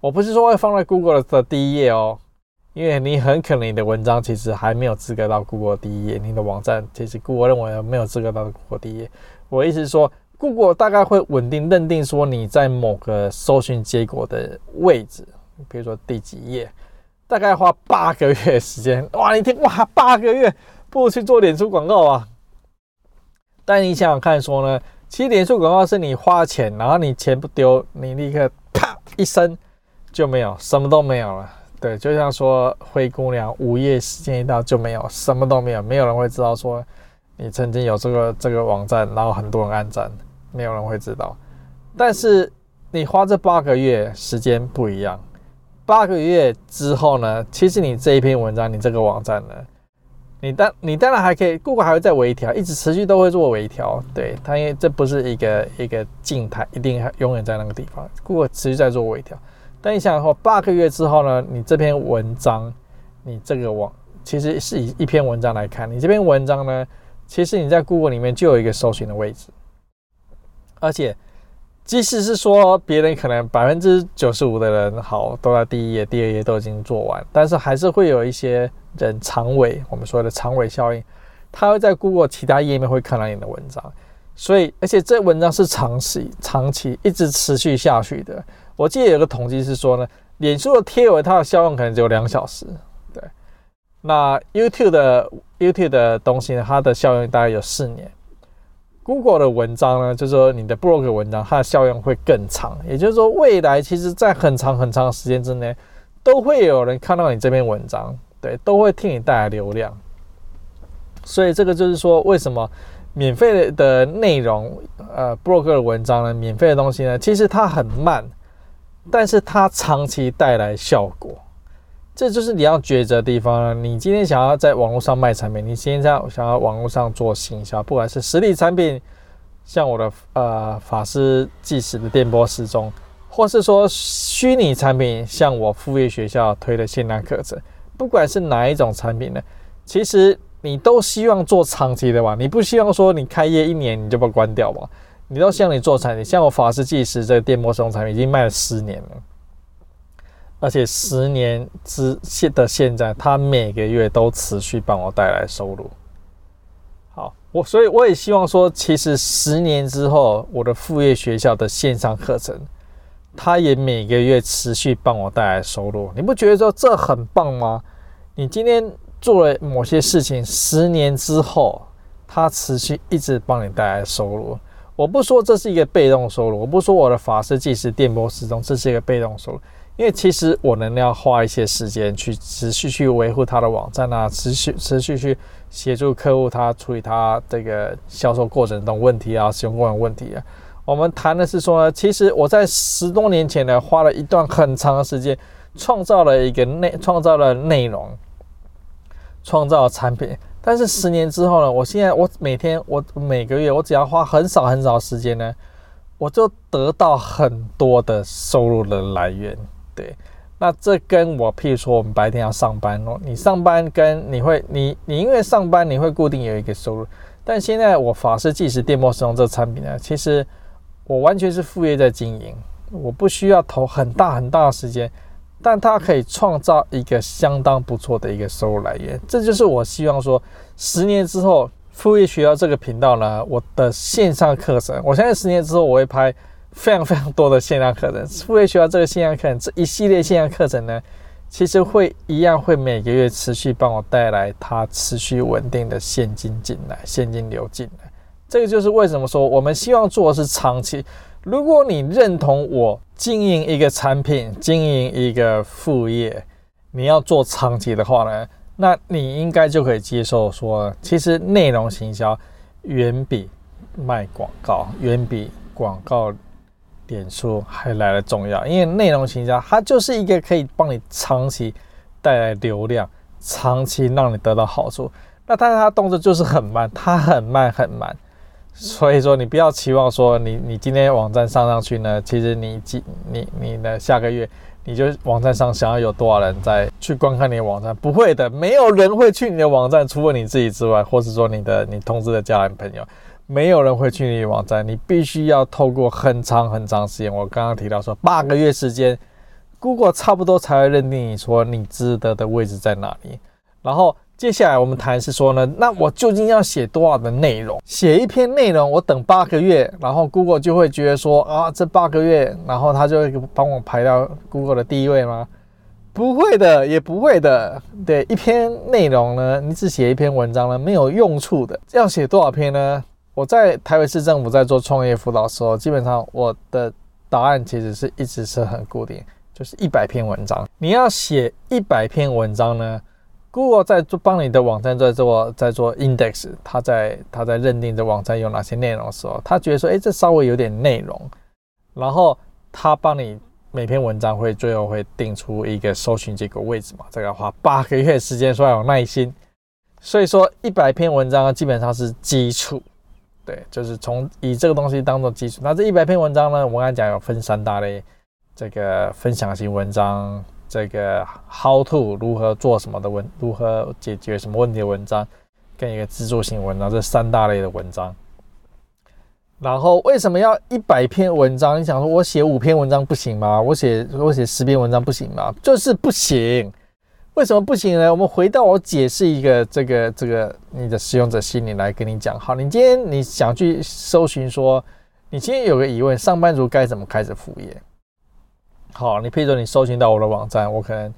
我不是说会放在 Google 的第一页哦，因为你很可能你的文章其实还没有资格到 Google 第一页，你的网站其实 Google 认为没有资格到 Google 第一页。我意思是说，Google 大概会稳定认定说你在某个搜寻结果的位置，比如说第几页，大概花八个月时间。[LAUGHS] 哇，你听哇，八个月，不如去做脸书广告啊！但你想想看，说呢，其实脸书广告是你花钱，然后你钱不丢，你立刻啪一声就没有，什么都没有了。对，就像说灰姑娘午夜时间一到就没有，什么都没有，没有人会知道说你曾经有这个这个网站，然后很多人按赞，没有人会知道。但是你花这八个月时间不一样，八个月之后呢，其实你这一篇文章，你这个网站呢。你当，你当然还可以谷歌还会再微调，一直持续都会做微调。对它，因为这不是一个一个静态，一定永远在那个地方。谷歌持续在做微调。但你想说，八个月之后呢？你这篇文章，你这个网其实是以一篇文章来看，你这篇文章呢，其实你在 Google 里面就有一个搜寻的位置，而且。即使是说别人可能百分之九十五的人好都在第一页、第二页都已经做完，但是还是会有一些人长尾，我们说的长尾效应，他会在 Google 其他页面会看到你的文章，所以而且这文章是长期、长期一直持续下去的。我记得有个统计是说呢，脸书的贴文它的效用可能只有两小时，对，那 YouTube 的 YouTube 的东西呢，它的效用大概有四年。Google 的文章呢，就是说你的 blog 文章，它的效用会更长。也就是说，未来其实在很长很长的时间之内，都会有人看到你这篇文章，对，都会替你带来流量。所以这个就是说，为什么免费的内容，呃，blog 的文章呢，免费的东西呢，其实它很慢，但是它长期带来效果。这就是你要抉择的地方了。你今天想要在网络上卖产品，你现在想要网络上做行销，不管是实体产品，像我的呃法师计时的电波时钟，或是说虚拟产品，像我副业学校推的线上课程，不管是哪一种产品呢，其实你都希望做长期的吧？你不希望说你开业一年你就把关掉吧？你都希望你做产品，像我法师计时这个电波生产品已经卖了十年了。而且十年之现的现在，他每个月都持续帮我带来收入。好，我所以我也希望说，其实十年之后，我的副业学校的线上课程，他也每个月持续帮我带来收入。你不觉得说这很棒吗？你今天做了某些事情，十年之后，他持续一直帮你带来收入。我不说这是一个被动收入，我不说我的法师计时电波时钟这是一个被动收入。因为其实我能要花一些时间去持续去维护他的网站啊，持续持续去协助客户他处理他这个销售过程中问题啊，使用过程问题啊。我们谈的是说呢，其实我在十多年前呢，花了一段很长的时间，创造了一个内，创造了内容，创造产品。但是十年之后呢，我现在我每天我每个月我只要花很少很少的时间呢，我就得到很多的收入的来源。对，那这跟我，譬如说，我们白天要上班哦，你上班跟你会，你你因为上班你会固定有一个收入，但现在我法师计时电波使用这个产品呢，其实我完全是副业在经营，我不需要投很大很大的时间，但它可以创造一个相当不错的一个收入来源。这就是我希望说，十年之后副业学校这个频道呢，我的线上课程，我相信十年之后我会拍非常非常多的线上课程。副业学校这个线上课程这一系列线上课程呢。其实会一样会每个月持续帮我带来它持续稳定的现金进来，现金流进来。这个就是为什么说我们希望做的是长期。如果你认同我经营一个产品、经营一个副业，你要做长期的话呢，那你应该就可以接受说，其实内容行销远比卖广告，远比广告。点数还来得重要，因为内容行销它就是一个可以帮你长期带来流量，长期让你得到好处。那但是它动作就是很慢，它很慢很慢。[LAUGHS] 所以说你不要期望说你你今天网站上上去呢，其实你今你你的下个月你就网站上想要有多少人在去观看你的网站，不会的，没有人会去你的网站，除了你自己之外，或是说你的你通知的家人朋友。没有人会去你的网站，你必须要透过很长很长时间。我刚刚提到说八个月时间，Google 差不多才会认定你说你值得的位置在哪里。然后接下来我们谈是说呢，那我究竟要写多少的内容？写一篇内容，我等八个月，然后 Google 就会觉得说啊，这八个月，然后他就会帮我排到 Google 的第一位吗？不会的，也不会的。对，一篇内容呢，你只写一篇文章呢，没有用处的。要写多少篇呢？我在台北市政府在做创业辅导的时候，基本上我的答案其实是一直是很固定，就是一百篇文章。你要写一百篇文章呢如果在做帮你的网站在做在做 index，他在他在认定这网站有哪些内容的时候，他觉得说，哎，这稍微有点内容，然后他帮你每篇文章会最后会定出一个搜寻结果位置嘛，这个要花八个月时间，说要有耐心。所以说一百篇文章基本上是基础。对，就是从以这个东西当做基础。那这一百篇文章呢，我们刚才讲有分三大类，这个分享型文章，这个 how to 如何做什么的文，如何解决什么问题的文章，跟一个制作型文章，这三大类的文章。然后为什么要一百篇文章？你想说我写五篇文章不行吗？我写我写十篇文章不行吗？就是不行。为什么不行呢？我们回到我解释一个这个这个你的使用者心理来跟你讲。好，你今天你想去搜寻说，你今天有个疑问，上班族该怎么开始副业？好，你譬如说你搜寻到我的网站，我可能，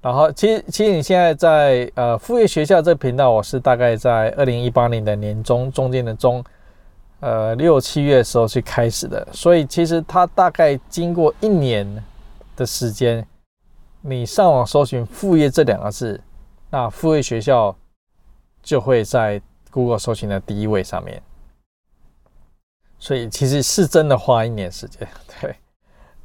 然后其实其实你现在在呃副业学校这频道，我是大概在二零一八年的年中中间的中，呃六七月时候去开始的，所以其实它大概经过一年的时间。你上网搜寻“副业”这两个字，那副业学校就会在 Google 搜寻的第一位上面。所以其实是真的花一年时间，对。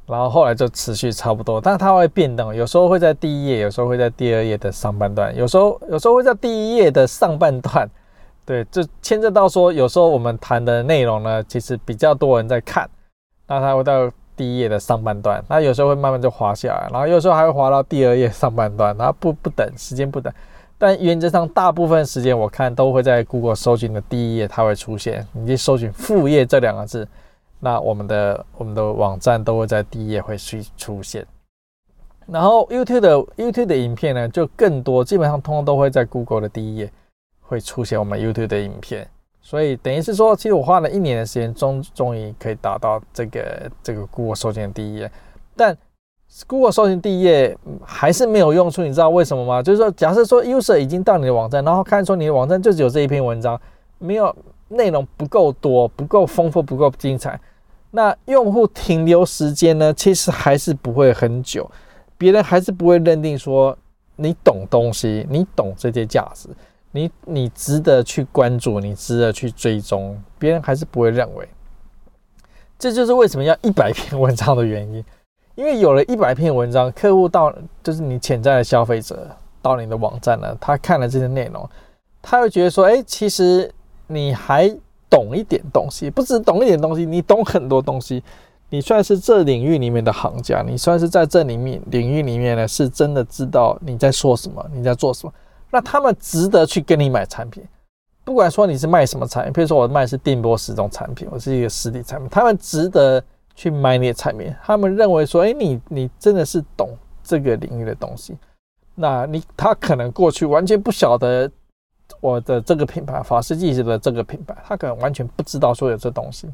然后后来就持续差不多，但它会变动，有时候会在第一页，有时候会在第二页的上半段，有时候有时候会在第一页的上半段。对，就牵涉到说，有时候我们谈的内容呢，其实比较多人在看，那它会到。第一页的上半段，那有时候会慢慢就滑下来，然后有时候还会滑到第二页上半段，然后不不等时间不等，但原则上大部分时间我看都会在 Google 搜寻的第一页它会出现，你去搜寻“副业”这两个字，那我们的我们的网站都会在第一页会去出现。然后 YouTube 的 YouTube 的影片呢就更多，基本上通通都会在 Google 的第一页会出现我们 YouTube 的影片。所以等于是说，其实我花了一年的时间，终终于可以达到这个这个 Google 搜寻第一页。但 Google 搜寻第一页还是没有用处，你知道为什么吗？就是说，假设说 User 已经到你的网站，然后看说你的网站就只有这一篇文章，没有内容不够多、不够丰富、不够精彩，那用户停留时间呢，其实还是不会很久，别人还是不会认定说你懂东西，你懂这些价值。你你值得去关注，你值得去追踪，别人还是不会认为。这就是为什么要一百篇文章的原因，因为有了一百篇文章，客户到就是你潜在的消费者到你的网站呢，他看了这些内容，他会觉得说，哎，其实你还懂一点东西，不只懂一点东西，你懂很多东西，你算是这领域里面的行家，你算是在这里面领域里面呢，是真的知道你在说什么，你在做什么。那他们值得去跟你买产品，不管说你是卖什么产品，比如说我卖是电波时钟产品，我是一个实体产品，他们值得去买你的产品。他们认为说，哎，你你真的是懂这个领域的东西。那你他可能过去完全不晓得我的这个品牌法师计时的这个品牌，他可能完全不知道说有这东西。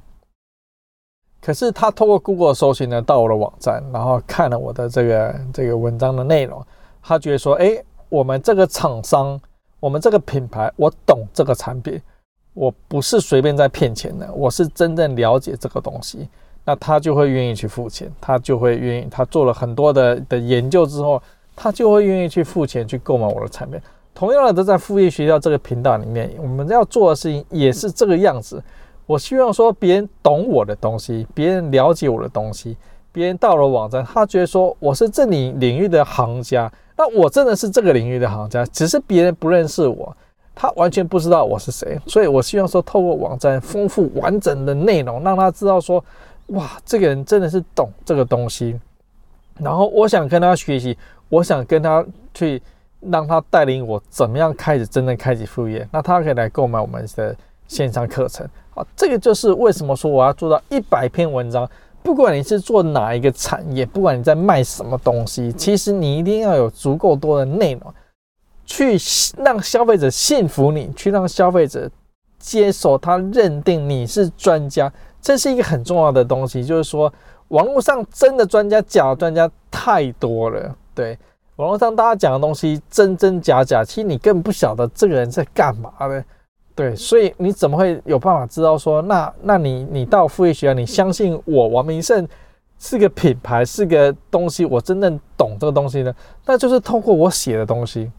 可是他透过 Google 搜寻呢，到我的网站，然后看了我的这个这个文章的内容，他觉得说，哎，我们这个厂商。我们这个品牌，我懂这个产品，我不是随便在骗钱的，我是真正了解这个东西，那他就会愿意去付钱，他就会愿意，他做了很多的的研究之后，他就会愿意去付钱去购买我的产品。同样的，都在副业学校这个频道里面，我们要做的事情也是这个样子。我希望说，别人懂我的东西，别人了解我的东西，别人到了网站，他觉得说我是这里领域的行家。那我真的是这个领域的行家，只是别人不认识我，他完全不知道我是谁，所以我希望说透过网站丰富完整的内容，让他知道说，哇，这个人真的是懂这个东西。然后我想跟他学习，我想跟他去让他带领我怎么样开始真正开启副业，那他可以来购买我们的线上课程。好，这个就是为什么说我要做到一百篇文章。不管你是做哪一个产业，不管你在卖什么东西，其实你一定要有足够多的内容，去让消费者信服你，去让消费者接受他认定你是专家，这是一个很重要的东西。就是说，网络上真的专家、假专家太多了。对，网络上大家讲的东西真真假假，其实你根本不晓得这个人在干嘛的。对，所以你怎么会有办法知道说，那那你你到副业学校，你相信我王明胜是个品牌，是个东西，我真正懂这个东西呢？那就是通过我写的东西，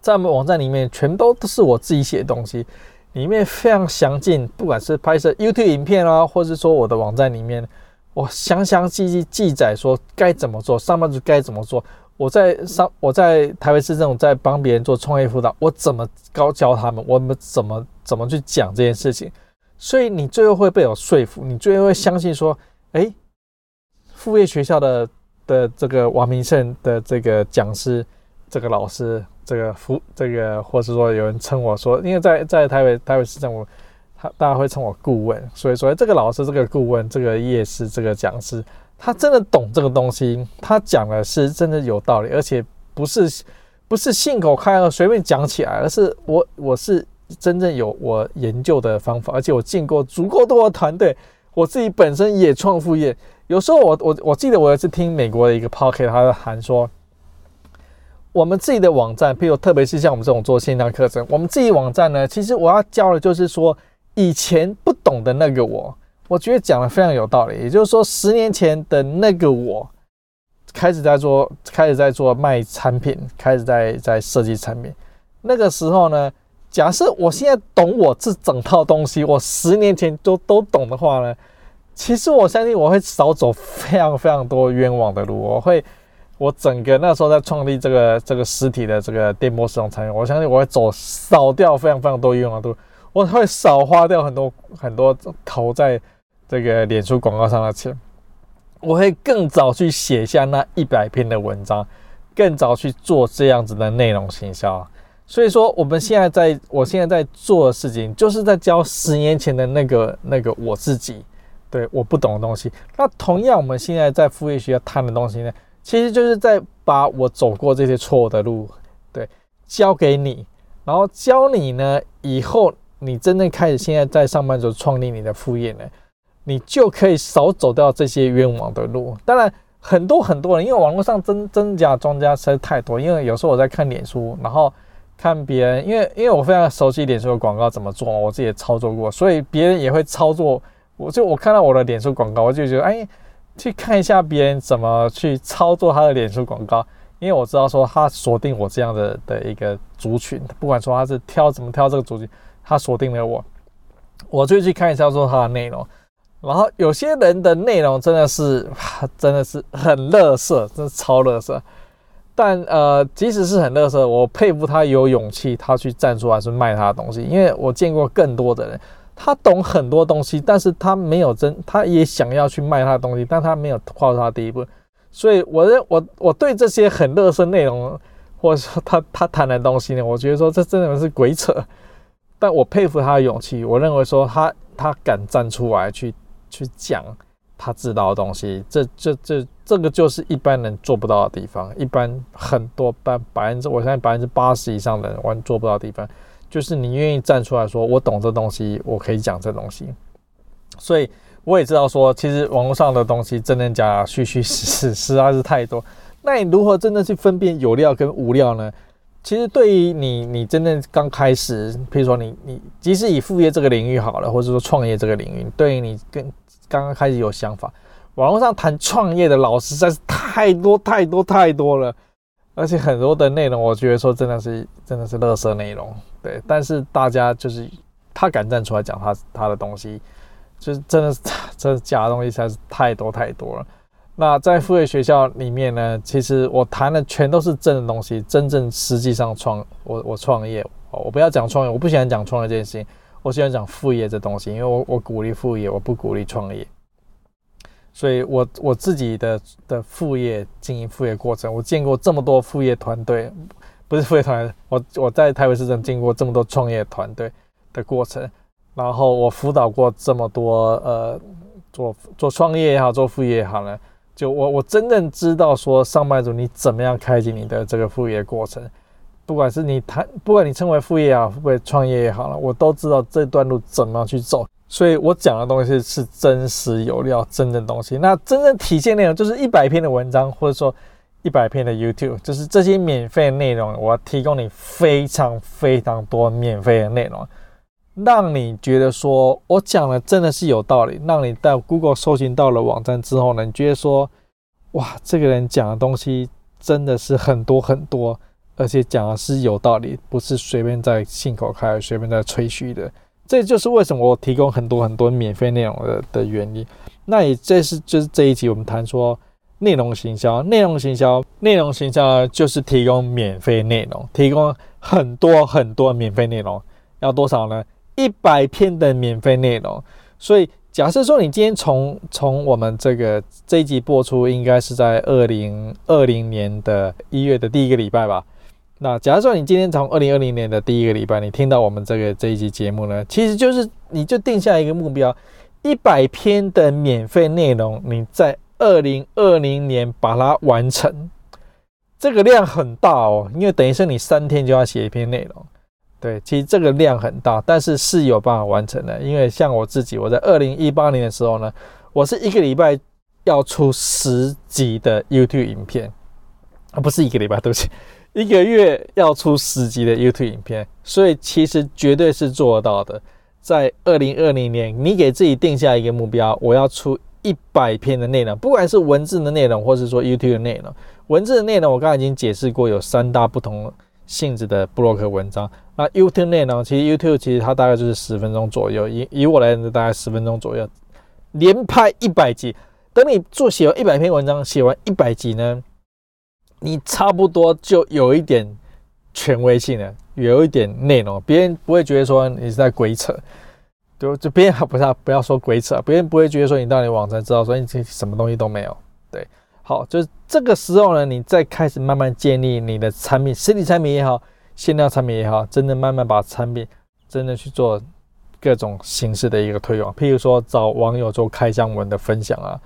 在我们网站里面全都都是我自己写的东西，里面非常详尽，不管是拍摄 YouTube 影片啊，或是说我的网站里面，我详详细细记载说该怎么做，上班族该怎么做。我在上，我在台北市政府在帮别人做创业辅导，我怎么教教他们？我们怎么怎么去讲这件事情？所以你最后会被我说服，你最后会相信说，哎，副业学校的的这个王明胜的这个讲师，这个老师，这个副这个，或是说有人称我说，因为在在台北台北市政府，他大家会称我顾问，所以说这个老师，这个顾问，这个夜市，这个讲师。他真的懂这个东西，他讲的是真的有道理，而且不是不是信口开河随便讲起来，而是我我是真正有我研究的方法，而且我进过足够多的团队，我自己本身也创副业。有时候我我我记得我有一次听美国的一个 pocket，他喊说，我们自己的网站，譬如特别是像我们这种做线上课程，我们自己网站呢，其实我要教的就是说以前不懂的那个我。我觉得讲的非常有道理，也就是说，十年前的那个我，开始在做，开始在做卖产品，开始在在设计产品。那个时候呢，假设我现在懂我这整套东西，我十年前都都懂的话呢，其实我相信我会少走非常非常多冤枉的路。我会，我整个那时候在创立这个这个实体的这个电波时钟产品，我相信我会走少掉非常非常多冤枉的路，我会少花掉很多很多投在。这个脸书广告上的钱，我会更早去写下那一百篇的文章，更早去做这样子的内容行销。所以说，我们现在在，我现在在做的事情，就是在教十年前的那个那个我自己，对，我不懂的东西。那同样，我们现在在副业学校谈的东西呢，其实就是在把我走过这些错误的路，对，教给你，然后教你呢，以后你真正开始现在在上班族创立你的副业呢。你就可以少走掉这些冤枉的路。当然，很多很多人，因为网络上真真假庄家实在太多。因为有时候我在看脸书，然后看别人，因为因为我非常熟悉脸书的广告怎么做，我自己也操作过，所以别人也会操作。我就我看到我的脸书广告，我就觉得，哎，去看一下别人怎么去操作他的脸书广告，因为我知道说他锁定我这样的的一个族群，不管说他是挑怎么挑这个族群，他锁定了我，我就去看一下说他的内容。然后有些人的内容真的是，真的是很垃圾，真的超垃圾。但呃，即使是很垃圾，我佩服他有勇气，他去站出来去卖他的东西。因为我见过更多的人，他懂很多东西，但是他没有真，他也想要去卖他的东西，但他没有跨出他第一步。所以我认我我对这些很垃圾内容，或者说他他谈的东西呢，我觉得说这真的是鬼扯。但我佩服他的勇气。我认为说他他敢站出来去去讲他知道的东西，这这这这个就是一般人做不到的地方。一般很多百百分之，我相信百分之八十以上的人完做不到的地方，就是你愿意站出来说，我懂这东西，我可以讲这东西。所以我也知道说，其实网络上的东西真真假假、虚虚实实实在是太多。那你如何真的去分辨有料跟无料呢？其实对于你，你真正刚开始，譬如说你你，即使以副业这个领域好了，或者说创业这个领域，对于你跟刚刚开始有想法，网络上谈创业的老师实在是太多太多太多了，而且很多的内容，我觉得说真的是真的是垃圾内容。对，但是大家就是他敢站出来讲他他的东西，就是真的是 [LAUGHS] 真的假的东西实在是太多太多了。那在副业学校里面呢，其实我谈的全都是真的东西，真正实际上创我我创业，我不要讲创业，我不喜欢讲创业这件事情，我喜欢讲副业这东西，因为我我鼓励副业，我不鼓励创业，所以我我自己的的副业经营副业过程，我见过这么多副业团队，不是副业团，我我在台北市政经过这么多创业团队的过程，然后我辅导过这么多呃做做创业也好，做副业也好呢。就我我真正知道说上班族你怎么样开启你的这个副业过程，不管是你谈，不管你称为副业啊，或者创业也好了，我都知道这段路怎么样去走。所以我讲的东西是真实有料，真正东西。那真正体现内容就是一百篇的文章，或者说一百篇的 YouTube，就是这些免费的内容，我要提供你非常非常多免费的内容。让你觉得说我讲的真的是有道理，让你在 Google 搜寻到了网站之后呢，你觉得说，哇，这个人讲的东西真的是很多很多，而且讲的是有道理，不是随便在信口开，随便在吹嘘的。这就是为什么我提供很多很多免费内容的的原因。那也这是就是这一集我们谈说内容行销，内容行销，内容行销呢就是提供免费内容，提供很多很多免费内容，要多少呢？一百篇的免费内容，所以假设说你今天从从我们这个这一集播出，应该是在二零二零年的一月的第一个礼拜吧。那假设说你今天从二零二零年的第一个礼拜，你听到我们这个这一集节目呢，其实就是你就定下一个目标，一百篇的免费内容，你在二零二零年把它完成，这个量很大哦，因为等于是你三天就要写一篇内容。对，其实这个量很大，但是是有办法完成的。因为像我自己，我在二零一八年的时候呢，我是一个礼拜要出十集的 YouTube 影片，啊，不是一个礼拜，对不起，[LAUGHS] 一个月要出十集的 YouTube 影片，所以其实绝对是做到的。在二零二零年，你给自己定下一个目标，我要出一百篇的内容，不管是文字的内容，或是说 YouTube 的内容。文字的内容我刚才已经解释过，有三大不同性质的布洛克文章。那 YouTube 内容，其实 YouTube 其实它大概就是十分钟左右，以以我来讲大概十分钟左右，连拍一百集。等你做写完一百篇文章，写完一百集呢，你差不多就有一点权威性了，有一点内容，别人不会觉得说你是在鬼扯，就就别人还不是不要说鬼扯，别人不会觉得说你到你网站知道说你这什么东西都没有，对，好，就是这个时候呢，你再开始慢慢建立你的产品，实体产品也好。限量产品也好，真的慢慢把产品真的去做各种形式的一个推广，譬如说找网友做开箱文的分享啊，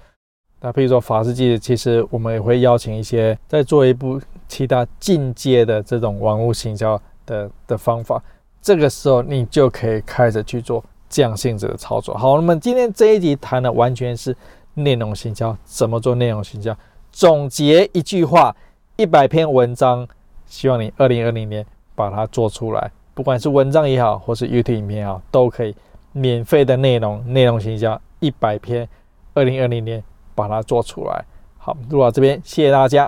那譬如说法师记，其实我们也会邀请一些在做一部其他进阶的这种网络行销的的方法，这个时候你就可以开始去做这样性质的操作。好，那么今天这一集谈的完全是内容行销，怎么做内容行销？总结一句话，一百篇文章，希望你二零二零年。把它做出来，不管是文章也好，或是 YouTube 影片也好，都可以免费的内容，内容行销一百篇，二零二零年把它做出来。好，录到这边，谢谢大家。